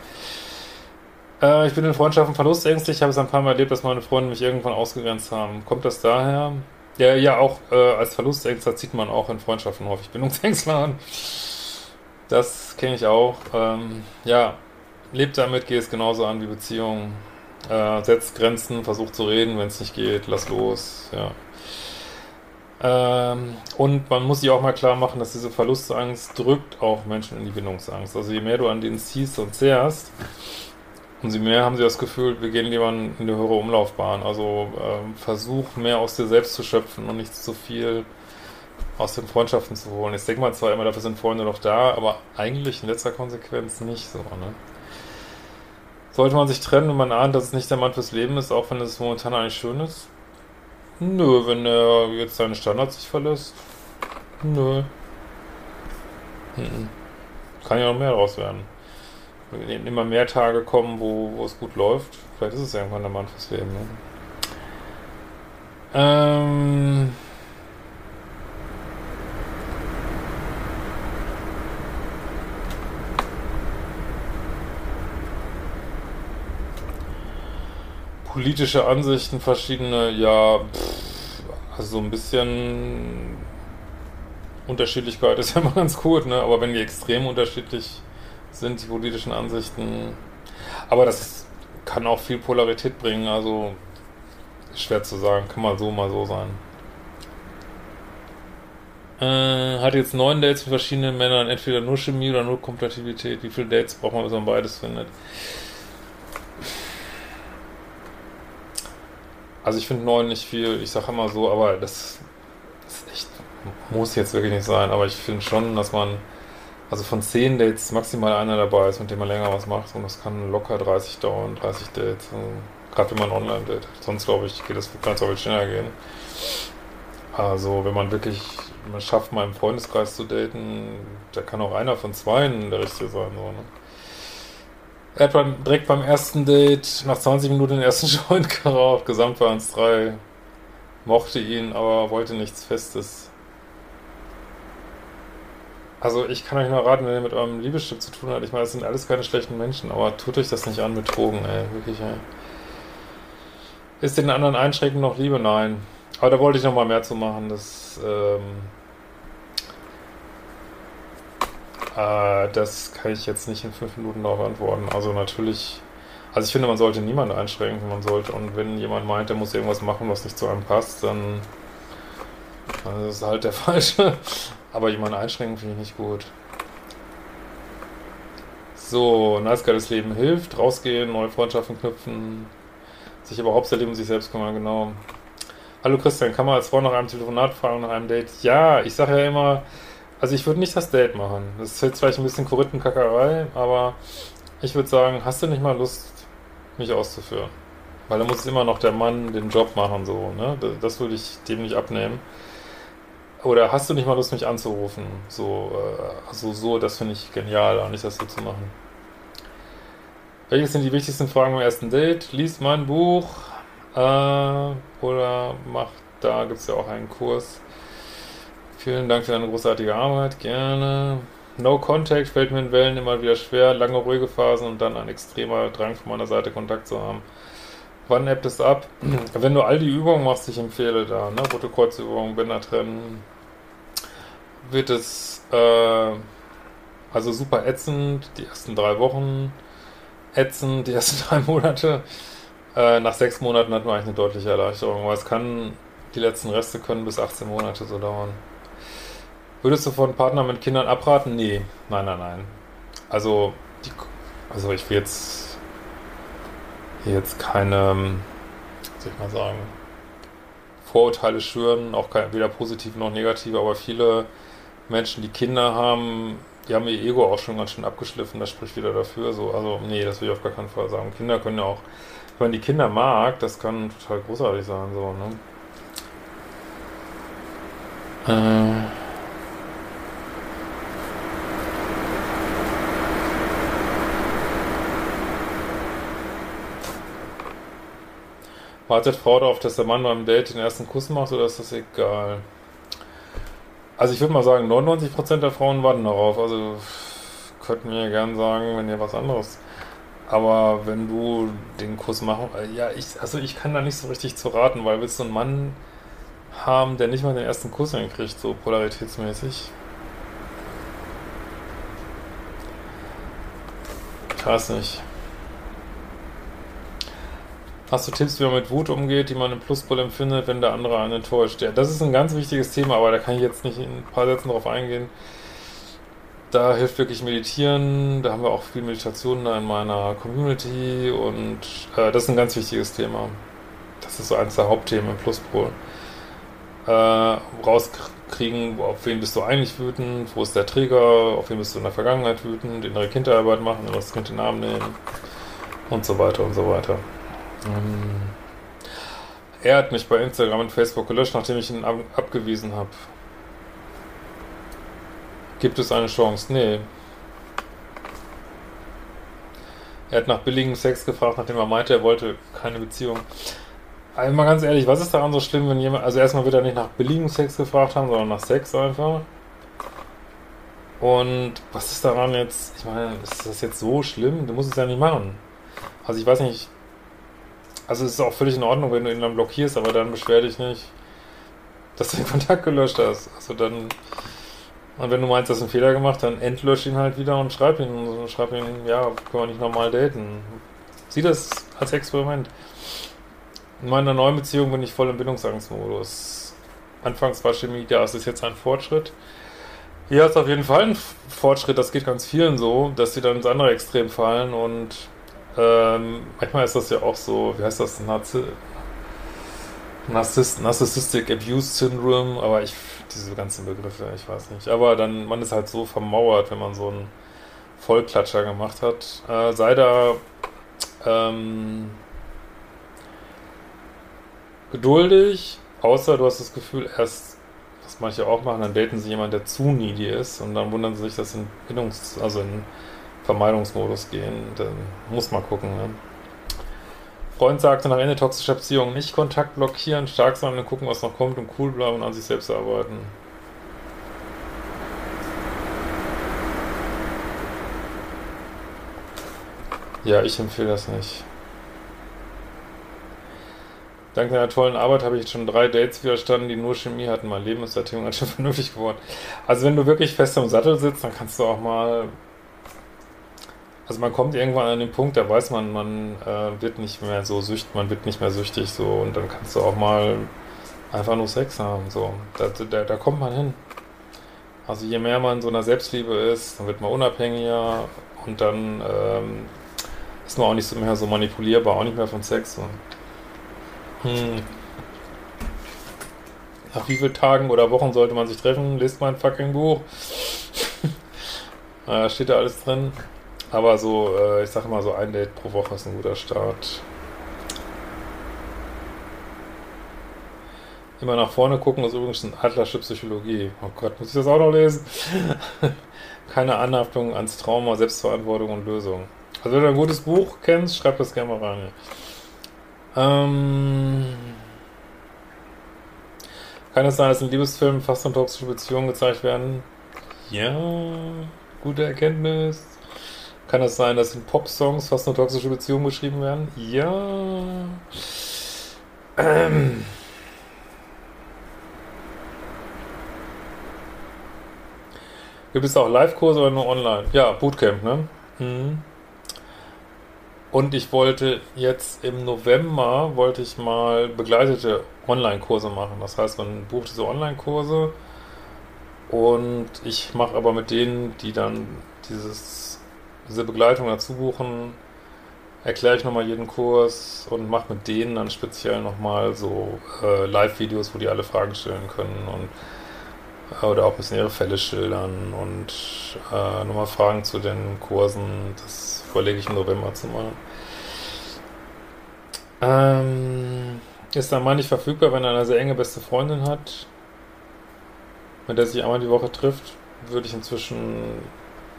Äh, ich bin in Freundschaften verlustängstlich. Ich habe es ein paar Mal erlebt, dass meine Freunde mich irgendwann ausgegrenzt haben. Kommt das daher? Ja, ja, auch äh, als Verlustängstler zieht man auch in Freundschaften häufig Bindungsängstler an. Das kenne ich auch. Ähm, ja, lebt damit, geh es genauso an wie Beziehungen. Äh, setzt Grenzen, versucht zu reden, wenn es nicht geht, lass los. Ja. Ähm, und man muss sich auch mal klar machen, dass diese Verlustangst drückt auch Menschen in die Bindungsangst. Also je mehr du an denen ziehst und zehrst, umso mehr haben sie das Gefühl, wir gehen lieber in eine höhere Umlaufbahn. Also ähm, versuch mehr aus dir selbst zu schöpfen und nicht zu viel aus den Freundschaften zu holen. Ich denke mal zwar immer, dafür sind Freunde doch da, aber eigentlich in letzter Konsequenz nicht so. Ne? Sollte man sich trennen und man ahnt, dass es nicht der Mann fürs Leben ist, auch wenn es momentan eigentlich schön ist? Nö, wenn er jetzt seine Standards sich verlässt. Nö. Mhm. Kann ja noch mehr draus werden. Wenn immer mehr Tage kommen, wo, wo es gut läuft, vielleicht ist es irgendwann der Mann fürs Leben. Ne? Ähm. Politische Ansichten, verschiedene, ja, pff, also so ein bisschen Unterschiedlichkeit ist ja immer ganz gut, ne? Aber wenn die extrem unterschiedlich sind, die politischen Ansichten. Aber das kann auch viel Polarität bringen, also schwer zu sagen, kann mal so, mal so sein. Äh, hat jetzt neun Dates mit verschiedenen Männern, entweder nur Chemie oder nur Kompatibilität. Wie viele Dates braucht man, bis man beides findet? Also ich finde neun nicht viel, ich sage immer so, aber das, ist echt, muss jetzt wirklich nicht sein, aber ich finde schon, dass man, also von zehn Dates maximal einer dabei ist, mit dem man länger was macht und das kann locker 30 dauern, 30 Dates, gerade wenn man online date. Sonst glaube ich, geht das, auch viel schneller gehen. Also wenn man wirklich, man schafft mal im Freundeskreis zu daten, da kann auch einer von zwei der Richtige sein, so, ne? Er hat beim, direkt beim ersten Date nach 20 Minuten den ersten Joint geraucht. Gesamt waren es drei. Mochte ihn, aber wollte nichts Festes. Also ich kann euch nur raten, wenn ihr mit eurem Liebesstück zu tun habt. Ich meine, das sind alles keine schlechten Menschen, aber tut euch das nicht an mit Drogen, ey. Wirklich, ey. Ist den anderen Einschränkungen noch Liebe? Nein. Aber da wollte ich noch mal mehr zu machen. Das, ähm, Äh, das kann ich jetzt nicht in fünf Minuten darauf antworten. Also natürlich, also ich finde, man sollte niemanden einschränken. Man sollte, und wenn jemand meint, er muss irgendwas machen, was nicht zu einem passt, dann, dann ist es halt der Falsche. Aber jemanden einschränken finde ich nicht gut. So, nice geiles Leben hilft, rausgehen, neue Freundschaften knüpfen, sich aber hauptsächlich um sich selbst kümmern, genau. Hallo Christian, kann man als Frau nach einem Telefonat fragen, nach einem Date? Ja, ich sage ja immer, also ich würde nicht das Date machen. Das ist jetzt vielleicht ein bisschen Korinthenkackerei, aber ich würde sagen, hast du nicht mal Lust, mich auszuführen? Weil da muss immer noch der Mann den Job machen, so, ne? Das würde ich dem nicht abnehmen. Oder hast du nicht mal Lust, mich anzurufen? So, äh, also so, das finde ich genial, nicht das so zu machen. Welches sind die wichtigsten Fragen beim ersten Date? Lies mein Buch äh, oder mach, da gibt es ja auch einen Kurs. Vielen Dank für deine großartige Arbeit, gerne. No Contact fällt mir in Wellen immer wieder schwer, lange ruhige Phasen und dann ein extremer Drang von meiner Seite Kontakt zu haben. Wann ebbt es ab? Wenn du all die Übungen machst, ich empfehle da, ne? Rote Kreuzübungen, Bänder trennen, wird es äh, also super ätzend, die ersten drei Wochen ätzend, die ersten drei Monate. Äh, nach sechs Monaten hat man eigentlich eine deutliche Erleichterung, weil es kann, die letzten Reste können bis 18 Monate so dauern. Würdest du von Partnern mit Kindern abraten? Nee, nein, nein, nein. Also, die, also ich will jetzt jetzt keine, ähm, soll ich mal sagen, Vorurteile schüren, auch kein, weder positiv noch negativ, aber viele Menschen, die Kinder haben, die haben ihr Ego auch schon ganz schön abgeschliffen, das spricht wieder dafür. So, also, nee, das will ich auf gar keinen Fall sagen. Kinder können ja auch, wenn man die Kinder mag, das kann total großartig sein, so, ne? Äh. Wartet Frau darauf, dass der Mann beim Date den ersten Kuss macht oder ist das egal? Also ich würde mal sagen, 99% der Frauen warten darauf. Also könnten ja gern sagen, wenn ihr was anderes. Aber wenn du den Kuss machen, äh, ja, ich, also ich kann da nicht so richtig zu raten, weil willst du einen Mann haben, der nicht mal den ersten Kuss hinkriegt, so polaritätsmäßig? Ich weiß nicht. Hast du Tipps, wie man mit Wut umgeht, die man im Pluspol empfindet, wenn der andere einen enttäuscht? Ja, das ist ein ganz wichtiges Thema, aber da kann ich jetzt nicht in ein paar Sätzen drauf eingehen. da hilft wirklich Meditieren. Da haben wir auch viel Meditationen in meiner Community und äh, das ist ein ganz wichtiges Thema. Das ist so eines der Hauptthemen im Pluspol. Äh, rauskriegen, auf wen bist du eigentlich wütend, wo ist der Trigger, auf wen bist du in der Vergangenheit wütend, innere Kinderarbeit machen, das Kind in den Arm nehmen und so weiter und so weiter. Ähm, er hat mich bei Instagram und Facebook gelöscht, nachdem ich ihn ab abgewiesen habe. Gibt es eine Chance? Nee. Er hat nach billigem Sex gefragt, nachdem er meinte, er wollte keine Beziehung. Also mal ganz ehrlich, was ist daran so schlimm, wenn jemand, also erstmal wird er nicht nach billigem Sex gefragt haben, sondern nach Sex einfach. Und was ist daran jetzt, ich meine, ist das jetzt so schlimm? Du musst es ja nicht machen. Also ich weiß nicht, also es ist auch völlig in Ordnung, wenn du ihn dann blockierst, aber dann beschwer dich nicht, dass du den Kontakt gelöscht hast. Also dann, und wenn du meinst, du hast einen Fehler gemacht, dann entlösch ihn halt wieder und schreib ihn, und schreib ihn, ja, können wir nicht normal daten. Sieh das als Experiment. In meiner neuen Beziehung bin ich voll im Bindungsangstmodus. Anfangs war Chemie, ja, es ist jetzt ein Fortschritt. Hier ist auf jeden Fall ein Fortschritt, das geht ganz vielen so, dass sie dann ins andere Extrem fallen und ähm, manchmal ist das ja auch so, wie heißt das, Narzi Narciss Narcissistic Abuse Syndrome, aber ich, diese ganzen Begriffe, ich weiß nicht. Aber dann, man ist halt so vermauert, wenn man so einen Vollklatscher gemacht hat. Äh, sei da ähm, geduldig, außer du hast das Gefühl, erst, was manche auch machen, dann daten sie jemanden, der zu needy ist und dann wundern sie sich, dass in Bindungs-, also in Vermeidungsmodus gehen. Dann muss man gucken. Ne? Freund sagte nach Ende toxischer Beziehung nicht Kontakt blockieren, stark sein und gucken, was noch kommt und cool bleiben und an sich selbst arbeiten. Ja, ich empfehle das nicht. Dank deiner tollen Arbeit habe ich jetzt schon drei Dates widerstanden, die nur Chemie hatten. Mein Leben ist seitdem ganz schön vernünftig geworden. Also wenn du wirklich fest im Sattel sitzt, dann kannst du auch mal also man kommt irgendwann an den Punkt, da weiß man, man äh, wird nicht mehr so süchtig, man wird nicht mehr süchtig so und dann kannst du auch mal einfach nur Sex haben. So. Da, da, da kommt man hin. Also je mehr man so einer Selbstliebe ist, dann wird man unabhängiger und dann ähm, ist man auch nicht so mehr so manipulierbar, auch nicht mehr von Sex. Und, hm. Nach wie vielen Tagen oder Wochen sollte man sich treffen? Lest mal ein fucking Buch. da steht da alles drin. Aber so, äh, ich sage mal, so ein Date pro Woche ist ein guter Start. Immer nach vorne gucken ist übrigens eine Adlersche Psychologie. Oh Gott, muss ich das auch noch lesen? Keine Anhaftung ans Trauma, Selbstverantwortung und Lösung. Also wenn du ein gutes Buch kennst, schreib das gerne mal rein. Ähm, kann es sein, dass in Liebesfilmen fast und toxische Beziehungen gezeigt werden? Ja, gute Erkenntnis. Kann es sein, dass in Pop-Songs fast nur toxische Beziehungen beschrieben werden? Ja. Ähm. Gibt es auch Live-Kurse oder nur online? Ja, Bootcamp, ne? Mhm. Und ich wollte jetzt im November, wollte ich mal begleitete Online-Kurse machen. Das heißt, man bucht diese Online-Kurse und ich mache aber mit denen, die dann dieses diese Begleitung dazu buchen, erkläre ich nochmal jeden Kurs und mache mit denen dann speziell nochmal so äh, Live-Videos, wo die alle Fragen stellen können und äh, oder auch ein bisschen ihre Fälle schildern und äh, nochmal Fragen zu den Kursen. Das vorlege ich im November zu machen. Ähm, ist der Mann nicht verfügbar, wenn er eine sehr enge beste Freundin hat, mit der sich einmal die Woche trifft, würde ich inzwischen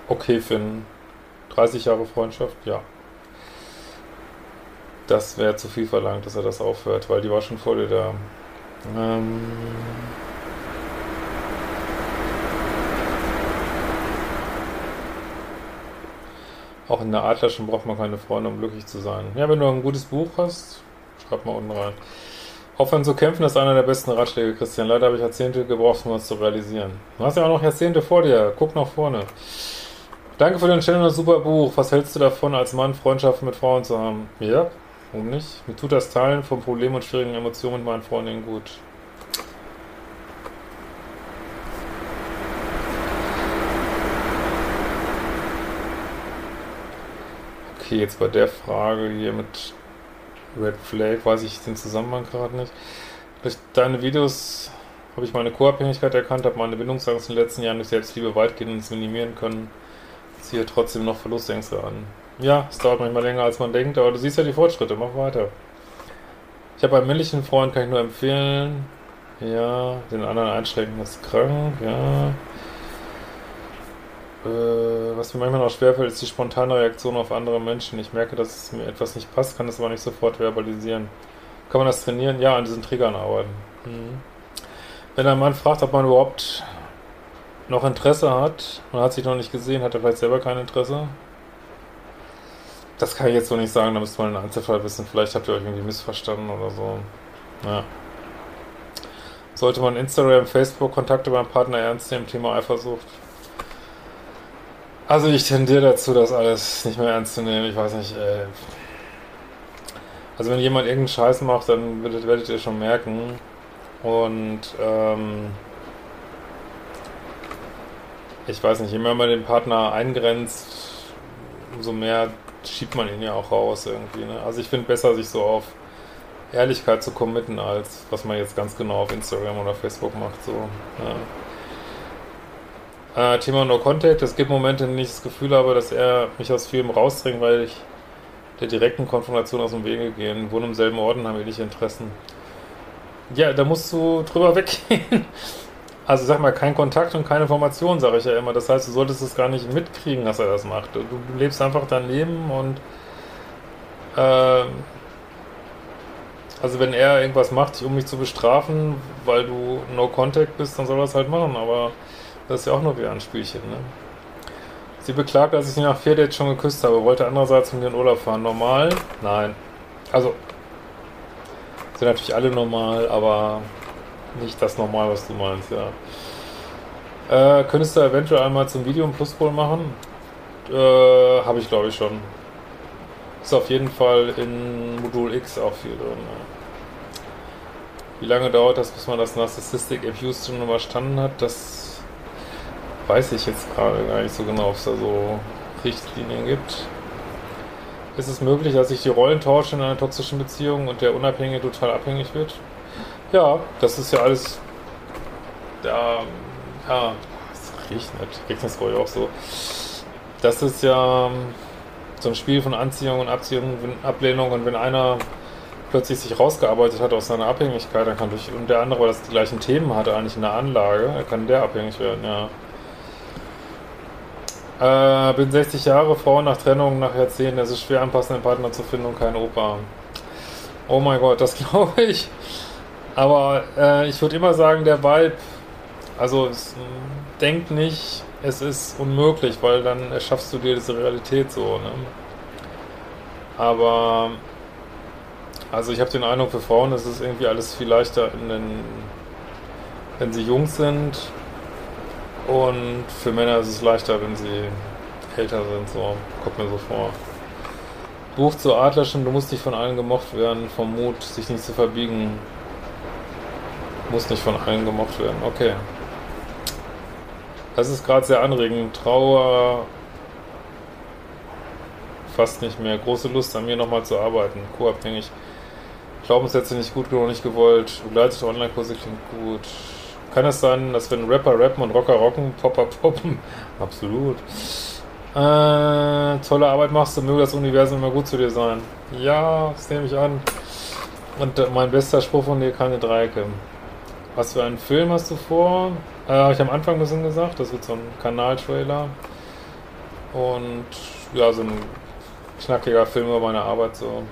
okay finden. 30 Jahre Freundschaft, ja. Das wäre zu viel verlangt, dass er das aufhört, weil die war schon vor dir da. Ähm Auch in der Adlerschen braucht man keine Freunde, um glücklich zu sein. Ja, wenn du ein gutes Buch hast, schreib mal unten rein. Aufhören zu kämpfen ist einer der besten Ratschläge, Christian. Leider habe ich Jahrzehnte gebraucht, um das zu realisieren. Du hast ja auch noch Jahrzehnte vor dir. Guck nach vorne. Danke für den Channel und super Buch. Was hältst du davon, als Mann Freundschaften mit Frauen zu haben? Ja, warum nicht? Mir tut das Teilen von Problemen und schwierigen Emotionen mit meinen Freundinnen gut. Okay, jetzt bei der Frage hier mit Red Flag weiß ich den Zusammenhang gerade nicht. Durch deine Videos habe ich meine Co-Abhängigkeit erkannt, habe meine Bindungsangst in den letzten Jahren durch Selbstliebe weitgehend minimieren können. Ziehe trotzdem noch Verlustängste an. Ja, es dauert manchmal länger als man denkt, aber du siehst ja die Fortschritte, mach weiter. Ich habe einen männlichen Freund, kann ich nur empfehlen. Ja, den anderen einschränken ist krank, ja. Äh, was mir manchmal noch schwerfällt, ist die spontane Reaktion auf andere Menschen. Ich merke, dass mir etwas nicht passt, kann es aber nicht sofort verbalisieren. Kann man das trainieren? Ja, an diesen Triggern arbeiten. Mhm. Wenn ein Mann fragt, ob man überhaupt noch Interesse hat und hat sich noch nicht gesehen, hat er vielleicht selber kein Interesse. Das kann ich jetzt so nicht sagen, da müsste man einen Einzelfall wissen. Vielleicht habt ihr euch irgendwie missverstanden oder so. Ja. Sollte man Instagram, Facebook Kontakte beim Partner ernst nehmen, Thema Eifersucht? Also ich tendiere dazu, das alles nicht mehr ernst zu nehmen. Ich weiß nicht. Äh also wenn jemand irgendeinen Scheiß macht, dann werdet, werdet ihr schon merken. Und ähm, ich weiß nicht, je mehr man den Partner eingrenzt, umso mehr schiebt man ihn ja auch raus irgendwie. Ne? Also ich finde besser, sich so auf Ehrlichkeit zu committen, als was man jetzt ganz genau auf Instagram oder Facebook macht. So. Ja. Äh, Thema No Contact. Es gibt Momente, in denen ich das Gefühl habe, dass er mich aus Filmen rausdrängt, weil ich der direkten Konfrontation aus dem Wege gehen. Wohnen im selben Orden, haben ähnliche Interessen. Ja, da musst du drüber weggehen. Also sag mal, kein Kontakt und keine Information, sage ich ja immer. Das heißt, du solltest es gar nicht mitkriegen, dass er das macht. Du, lebst einfach dein Leben und äh, also wenn er irgendwas macht, um mich zu bestrafen, weil du No Contact bist, dann soll er es halt machen, aber das ist ja auch nur wieder ein Spielchen, ne? Sie beklagt, dass ich sie nach vier Dates schon geküsst habe, wollte andererseits mit mir in Urlaub fahren. Normal? Nein. Also, sind natürlich alle normal, aber nicht das Normal, was du meinst, ja. Äh, könntest du eventuell einmal zum Video im Pluspol machen? Äh, habe ich glaube ich schon. Ist auf jeden Fall in Modul X auch viel drin. Ja. Wie lange dauert das, bis man das Narcissistic Abuse schon überstanden hat? Das weiß ich jetzt gerade gar nicht so genau, ob es da so Richtlinien gibt. Ist es möglich, dass sich die Rollen tauschen in einer toxischen Beziehung und der Unabhängige total abhängig wird? Ja, das ist ja alles. Da, ja, es regnet. Regnet auch so. Das ist ja ähm, so ein Spiel von Anziehung und Abziehung, Ablehnung und wenn einer plötzlich sich rausgearbeitet hat aus seiner Abhängigkeit, dann kann durch und der andere, weil das die gleichen Themen hat, eigentlich in der Anlage, kann der abhängig werden, ja. Äh, bin 60 Jahre, Frau nach Trennung, nach Jahrzehnten. Es ist schwer, einen passenden Partner zu finden und kein Opa. Oh mein Gott, das glaube ich. Aber äh, ich würde immer sagen, der Vibe, also es, denkt nicht, es ist unmöglich, weil dann erschaffst du dir diese Realität so. Ne? Aber also ich habe den Eindruck, für Frauen ist es irgendwie alles viel leichter, den, wenn sie jung sind und für Männer ist es leichter, wenn sie älter sind, so kommt mir so vor. Buch zu Adlerschen, du musst nicht von allen gemocht werden, vom Mut, sich nicht zu verbiegen. Muss nicht von allen gemocht werden, okay. Das ist gerade sehr anregend. Trauer, fast nicht mehr. Große Lust an mir nochmal zu arbeiten. Co-abhängig. Glaubenssätze nicht gut genug, nicht gewollt. Begleitete Online-Kurse klingt gut. Kann es sein, dass wenn Rapper rappen und Rocker rocken, Popper poppen? Absolut. Äh, tolle Arbeit machst du, möge das Universum immer gut zu dir sein. Ja, das nehme ich an. Und äh, mein bester Spruch von dir, keine Dreiecke. Was für einen Film hast du vor? Äh, habe ich am Anfang ein bisschen gesagt, das wird so ein Kanaltrailer. Und ja, so ein knackiger Film über meine Arbeit so.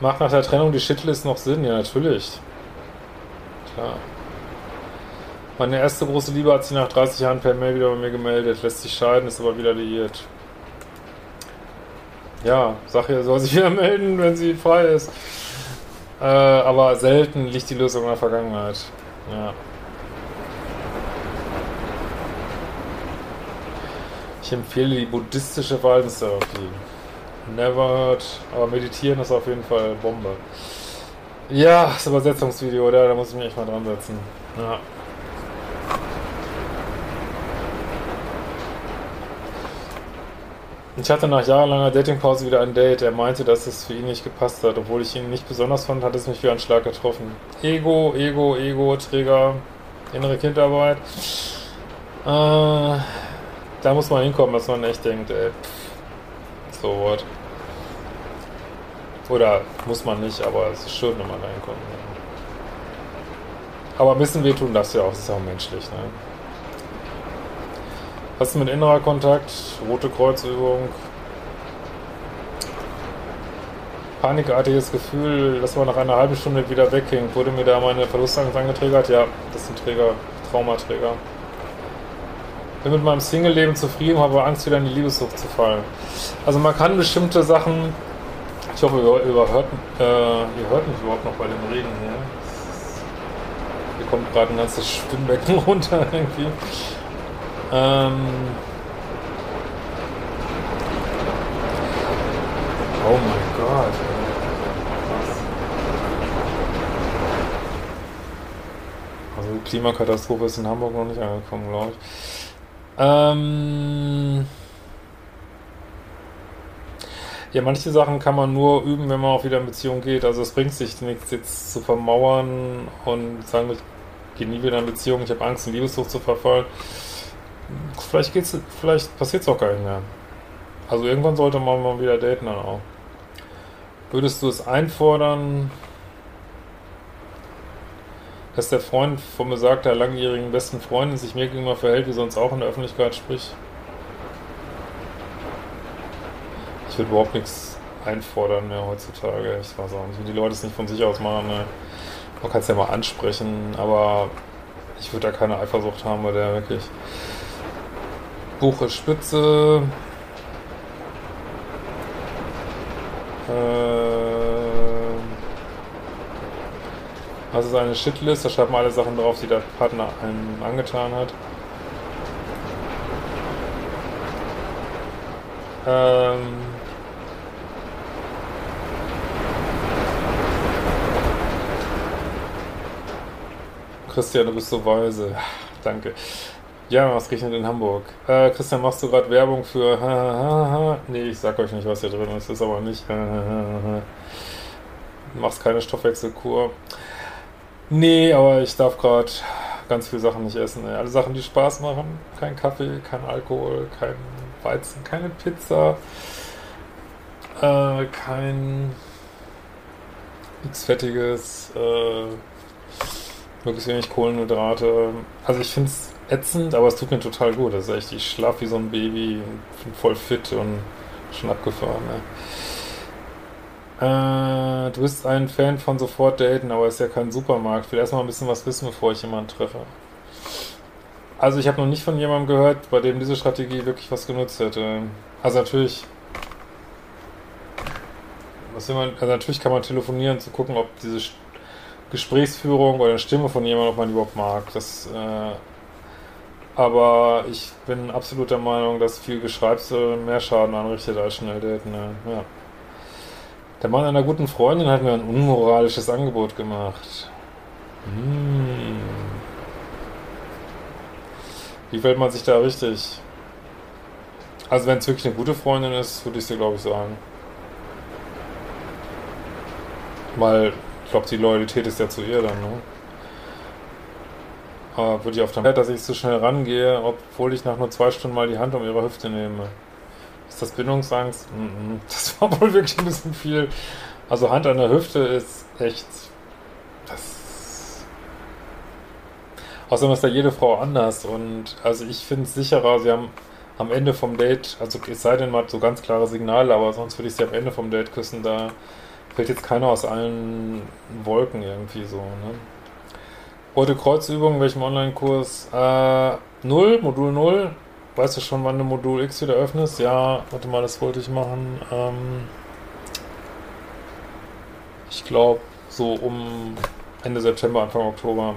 Macht nach der Trennung die Shitlist noch Sinn? Ja, natürlich. Klar. Meine erste große Liebe hat sich nach 30 Jahren per Mail wieder bei mir gemeldet, lässt sich scheiden, ist aber wieder liiert. Ja, sag ihr, soll sich wieder melden, wenn sie frei ist. Äh, aber selten liegt die Lösung in der Vergangenheit. Ja. Ich empfehle die buddhistische Verhaltenstherapie. Never heard. Aber meditieren ist auf jeden Fall Bombe. Ja, das Übersetzungsvideo, da, da muss ich mich echt mal dran setzen. Ja. Ich hatte nach jahrelanger Datingpause wieder ein Date. Er meinte, dass es für ihn nicht gepasst hat. Obwohl ich ihn nicht besonders fand, hat es mich wie ein Schlag getroffen. Ego, Ego, Ego, Träger, innere Kindarbeit. Äh, da muss man hinkommen, dass man echt denkt, ey, pff, so what. Oder muss man nicht, aber es ist schön, wenn man da hinkommt. Aber ein bisschen wehtun das ja auch, das ist ja auch menschlich. Ne? Was ist mit innerer Kontakt? Rote Kreuzübung. Panikartiges Gefühl, dass man nach einer halben Stunde wieder weghängt. Wurde mir da meine Verlustangst angetriggert? Ja, das sind Träger, Traumaträger. Bin mit meinem Single-Leben zufrieden, habe Angst, wieder in die Liebessucht zu fallen. Also man kann bestimmte Sachen, ich hoffe, ihr, überhört, äh, ihr hört mich überhaupt noch bei dem Regen hier. Hier kommt gerade ein ganzes Schwimmbecken runter irgendwie. Ähm oh mein Gott. Also Klimakatastrophe ist in Hamburg noch nicht angekommen, glaube ich. Ähm ja, manche Sachen kann man nur üben, wenn man auch wieder in Beziehung geht. Also es bringt sich nichts jetzt zu vermauern und sagen, ich gehe nie wieder in Beziehung, ich habe Angst, in Liebessucht zu verfallen. Vielleicht geht's, vielleicht passiert es auch gar nicht mehr. Also irgendwann sollte man mal wieder daten dann auch. Würdest du es einfordern, dass der Freund von besagter langjährigen besten Freundin sich mir gegenüber verhält, wie sonst auch in der Öffentlichkeit spricht? Ich würde überhaupt nichts einfordern mehr heutzutage. Ich weiß auch nicht, wie die Leute es nicht von sich aus machen. Ne? Man kann es ja mal ansprechen, aber ich würde da keine Eifersucht haben, weil der wirklich Buche Spitze. Äh, also seine Shitlist, da schreibt man alle Sachen drauf, die der Partner einem angetan hat. Ähm, Christian, du bist so weise. Danke. Ja, was regnet in Hamburg? Äh, Christian, machst du gerade Werbung für Nee, ich sag euch nicht, was hier drin ist. Ist aber nicht. Machst keine Stoffwechselkur. Nee, aber ich darf gerade ganz viele Sachen nicht essen. Ey. Alle Sachen, die Spaß machen. Kein Kaffee, kein Alkohol, kein Weizen, keine Pizza. Äh, kein nichts Fettiges. Äh, möglichst wenig Kohlenhydrate. Also ich finde es ätzend, aber es tut mir total gut. Das ist echt, ich schlafe wie so ein Baby, bin voll fit und schon abgefahren. Ne? Äh, du bist ein Fan von sofort daten, aber ist ja kein Supermarkt. Ich will erstmal ein bisschen was wissen, bevor ich jemanden treffe. Also ich habe noch nicht von jemandem gehört, bei dem diese Strategie wirklich was genutzt hätte. Also natürlich, was will man, also natürlich kann man telefonieren, zu gucken, ob diese Gesprächsführung oder Stimme von jemandem, ob man überhaupt mag. Das äh, aber ich bin absolut der Meinung, dass viel Geschreibsel mehr Schaden anrichtet als schnell daten. Ja. Der Mann einer guten Freundin hat mir ein unmoralisches Angebot gemacht. Hm. Wie fällt man sich da richtig? Also wenn es wirklich eine gute Freundin ist, würde ich sie glaube ich sagen. Weil ich glaube, die Loyalität ist ja zu ihr dann, ne? Äh, würde ich auf der dass ich zu schnell rangehe, obwohl ich nach nur zwei Stunden mal die Hand um ihre Hüfte nehme. Ist das Bindungsangst? Das war wohl wirklich ein bisschen viel. Also Hand an der Hüfte ist echt. Das. Außerdem ist da jede Frau anders und also ich finde es sicherer, sie haben am Ende vom Date, also es sei denn, man hat so ganz klare Signale, aber sonst würde ich sie am Ende vom Date küssen, da fällt jetzt keiner aus allen Wolken irgendwie so, ne? Heute Kreuzübung, welchem Online-Kurs? Äh, 0, Modul 0. Weißt du schon, wann du Modul X wieder öffnest? Ja, warte mal, das wollte ich machen. Ähm, ich glaube, so um Ende September, Anfang Oktober.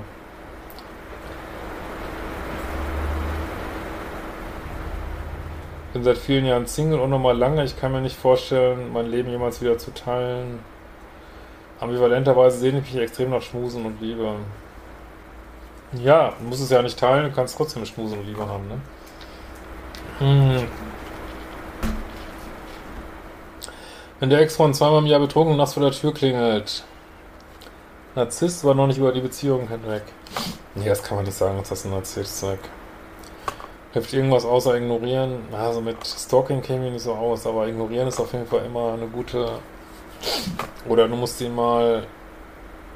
Bin seit vielen Jahren Single und nochmal lange. Ich kann mir nicht vorstellen, mein Leben jemals wieder zu teilen. Ambivalenterweise sehne ich mich extrem nach Schmusen und Liebe. Ja, du musst es ja nicht teilen, du kannst trotzdem Schmusen und Liebe haben, ne? Hm. Wenn der Ex-Freund zweimal im Jahr betrunken nachts vor der Tür klingelt. Narzisst war noch nicht über die Beziehung hinweg. Nee, das kann man nicht sagen, dass das ein Narzisst ist. Hilft irgendwas außer ignorieren? Also mit Stalking käme ich nicht so aus, aber ignorieren ist auf jeden Fall immer eine gute. Oder du musst ihn mal.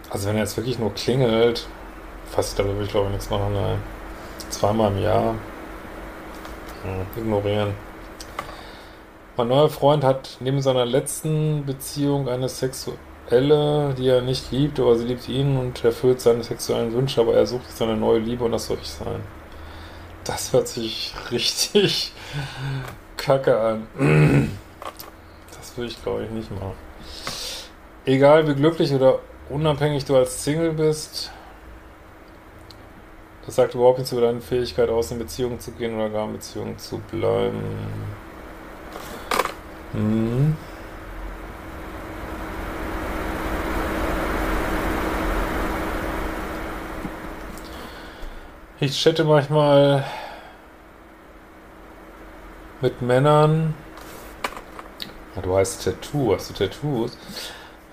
Also wenn er jetzt wirklich nur klingelt, fast darüber will ich glaube ich nichts machen. Nein. Zweimal im Jahr. Hm, ignorieren. Mein neuer Freund hat neben seiner letzten Beziehung eine sexuelle, die er nicht liebt, aber sie liebt ihn und erfüllt seine sexuellen Wünsche, aber er sucht seine neue Liebe und das soll ich sein. Das hört sich richtig kacke an. Das würde ich glaube ich nicht machen. Egal wie glücklich oder unabhängig du als Single bist, das sagt überhaupt nichts über deine Fähigkeit aus, in Beziehungen zu gehen oder gar in Beziehungen zu bleiben. Hm. Ich chatte manchmal mit Männern. Du heißt Tattoo, hast du Tattoos?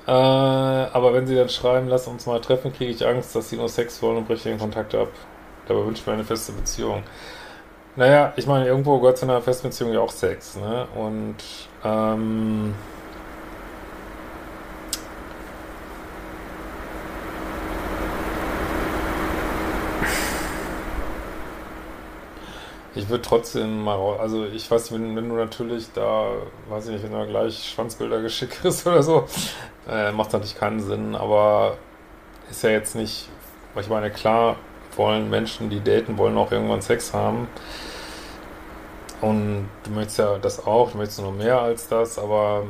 Äh, aber wenn sie dann schreiben, lass uns mal treffen, kriege ich Angst, dass sie nur Sex wollen und breche den Kontakt ab. Dabei wünsche ich mir eine feste Beziehung. Naja, ich meine, irgendwo gehört zu einer Festbeziehung ja auch Sex, ne? Und, ähm, Ich würde trotzdem mal raus, also ich weiß, wenn, wenn du natürlich da, weiß ich nicht, wenn du gleich Schwanzbilder geschickt kriegst oder so, äh, macht natürlich keinen Sinn, aber ist ja jetzt nicht, weil ich meine, klar wollen Menschen, die daten, wollen auch irgendwann Sex haben und du möchtest ja das auch, du möchtest nur mehr als das, aber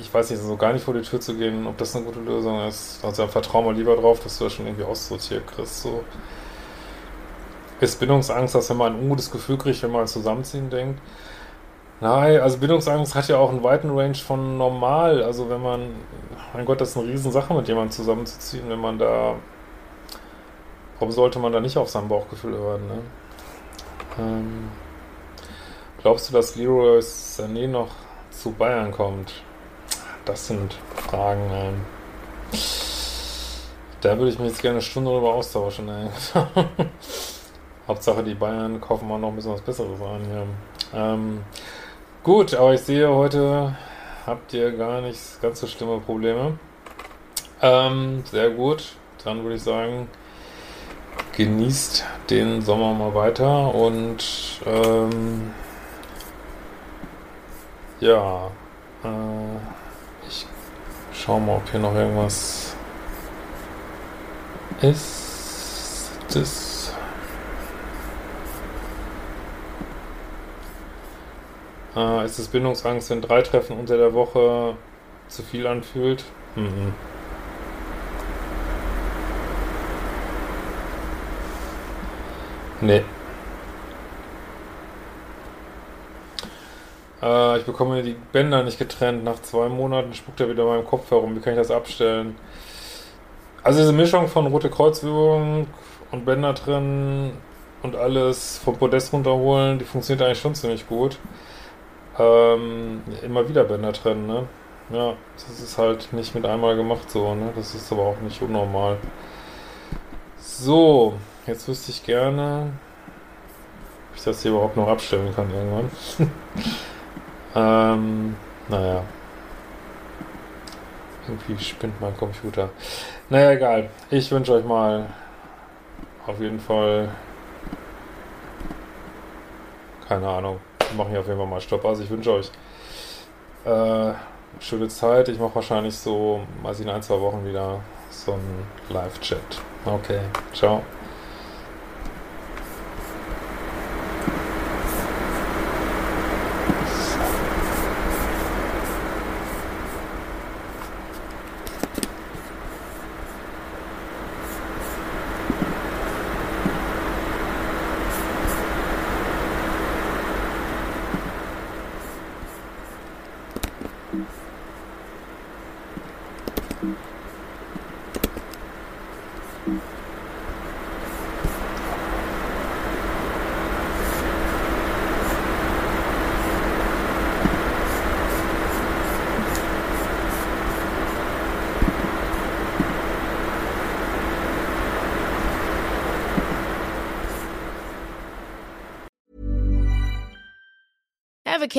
ich weiß nicht, so gar nicht vor die Tür zu gehen, ob das eine gute Lösung ist. Also vertrau mal lieber drauf, dass du das schon irgendwie aussortiert kriegst, so. Ist Bindungsangst, dass wenn man ein ungutes Gefühl kriegt, wenn man an Zusammenziehen denkt? Nein, also Bindungsangst hat ja auch einen weiten Range von normal. Also wenn man, mein Gott, das ist eine Riesensache, mit jemandem zusammenzuziehen, wenn man da, warum sollte man da nicht auf sein Bauchgefühl hören, ne? Ähm, glaubst du, dass Leroy Sané noch zu Bayern kommt? Das sind Fragen, ähm, da würde ich mich jetzt gerne eine Stunde drüber austauschen, ey. Hauptsache die Bayern kaufen mal noch ein bisschen was Besseres an hier. Ähm, gut, aber ich sehe, heute habt ihr gar nicht ganz so schlimme Probleme. Ähm, sehr gut. Dann würde ich sagen, genießt den Sommer mal weiter und ähm, ja, äh, ich schau mal, ob hier noch irgendwas ist. Das Äh, ist es Bindungsangst, wenn drei Treffen unter der Woche zu viel anfühlt? Mhm. Nee. Äh, ich bekomme die Bänder nicht getrennt. Nach zwei Monaten spuckt er wieder in meinem Kopf herum. Wie kann ich das abstellen? Also diese Mischung von rote Kreuzübung und Bänder trennen und alles vom Podest runterholen, die funktioniert eigentlich schon ziemlich gut ähm, immer wieder Bänder trennen, ne? Ja, das ist halt nicht mit einmal gemacht so, ne? Das ist aber auch nicht unnormal. So, jetzt wüsste ich gerne, ob ich das hier überhaupt noch abstellen kann irgendwann. ähm, naja. Irgendwie spinnt mein Computer. Naja, egal. Ich wünsche euch mal auf jeden Fall keine Ahnung wir machen hier auf jeden Fall mal Stopp. Also ich wünsche euch äh, schöne Zeit. Ich mache wahrscheinlich so, weiß ich in ein, zwei Wochen wieder so einen Live-Chat. Okay, ciao.